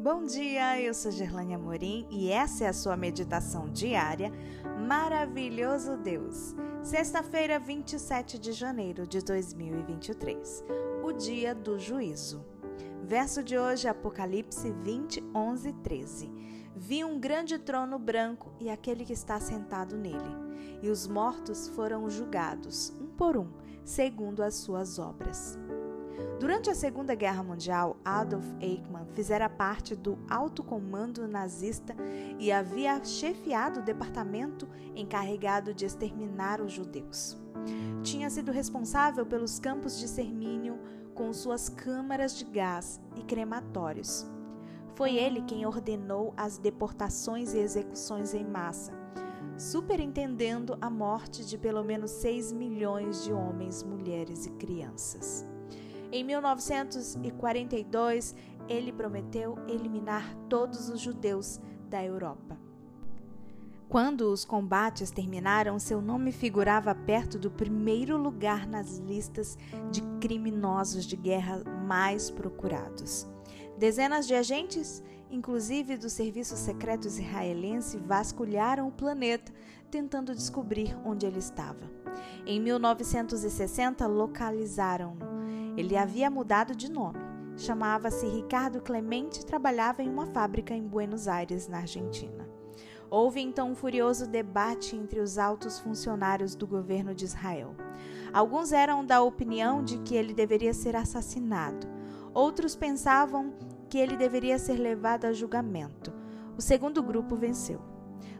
Bom dia, eu sou Gerlane Amorim e essa é a sua meditação diária Maravilhoso Deus. Sexta-feira, 27 de janeiro de 2023, o dia do juízo. Verso de hoje, Apocalipse 20, 11 13. Vi um grande trono branco e aquele que está sentado nele, e os mortos foram julgados, um por um, segundo as suas obras. Durante a Segunda Guerra Mundial, Adolf Eichmann fizera parte do alto comando nazista e havia chefiado o departamento encarregado de exterminar os judeus. Tinha sido responsável pelos campos de extermínio com suas câmaras de gás e crematórios. Foi ele quem ordenou as deportações e execuções em massa, superintendendo a morte de pelo menos 6 milhões de homens, mulheres e crianças. Em 1942, ele prometeu eliminar todos os judeus da Europa. Quando os combates terminaram, seu nome figurava perto do primeiro lugar nas listas de criminosos de guerra mais procurados. Dezenas de agentes, inclusive do serviço secreto israelense, vasculharam o planeta tentando descobrir onde ele estava. Em 1960, localizaram-no ele havia mudado de nome. Chamava-se Ricardo Clemente e trabalhava em uma fábrica em Buenos Aires, na Argentina. Houve então um furioso debate entre os altos funcionários do governo de Israel. Alguns eram da opinião de que ele deveria ser assassinado. Outros pensavam que ele deveria ser levado a julgamento. O segundo grupo venceu.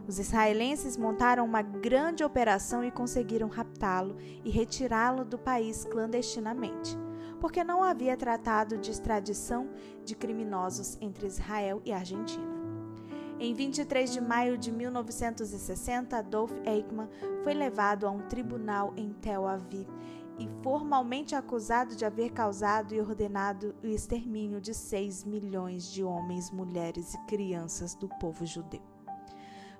Os israelenses montaram uma grande operação e conseguiram raptá-lo e retirá-lo do país clandestinamente porque não havia tratado de extradição de criminosos entre Israel e Argentina. Em 23 de maio de 1960, Adolf Eichmann foi levado a um tribunal em Tel Aviv e formalmente acusado de haver causado e ordenado o extermínio de 6 milhões de homens, mulheres e crianças do povo judeu.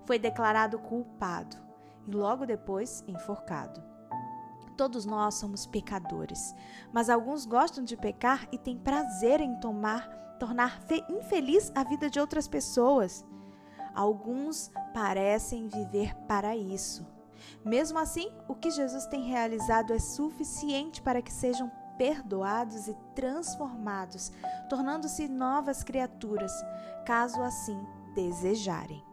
Foi declarado culpado e logo depois enforcado. Todos nós somos pecadores, mas alguns gostam de pecar e têm prazer em tomar, tornar infeliz a vida de outras pessoas. Alguns parecem viver para isso. Mesmo assim, o que Jesus tem realizado é suficiente para que sejam perdoados e transformados, tornando-se novas criaturas, caso assim desejarem.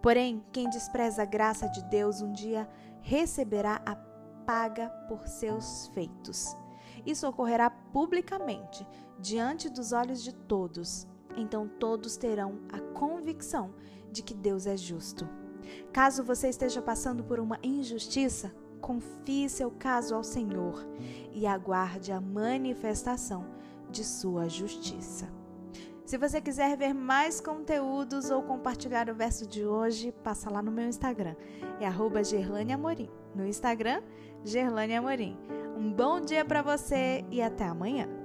Porém, quem despreza a graça de Deus um dia receberá a paga por seus feitos. Isso ocorrerá publicamente, diante dos olhos de todos. Então todos terão a convicção de que Deus é justo. Caso você esteja passando por uma injustiça, confie seu caso ao Senhor e aguarde a manifestação de sua justiça. Se você quiser ver mais conteúdos ou compartilhar o verso de hoje, passa lá no meu Instagram. É arroba Gerlane Amorim. No Instagram, Gerlane Amorim. Um bom dia para você e até amanhã.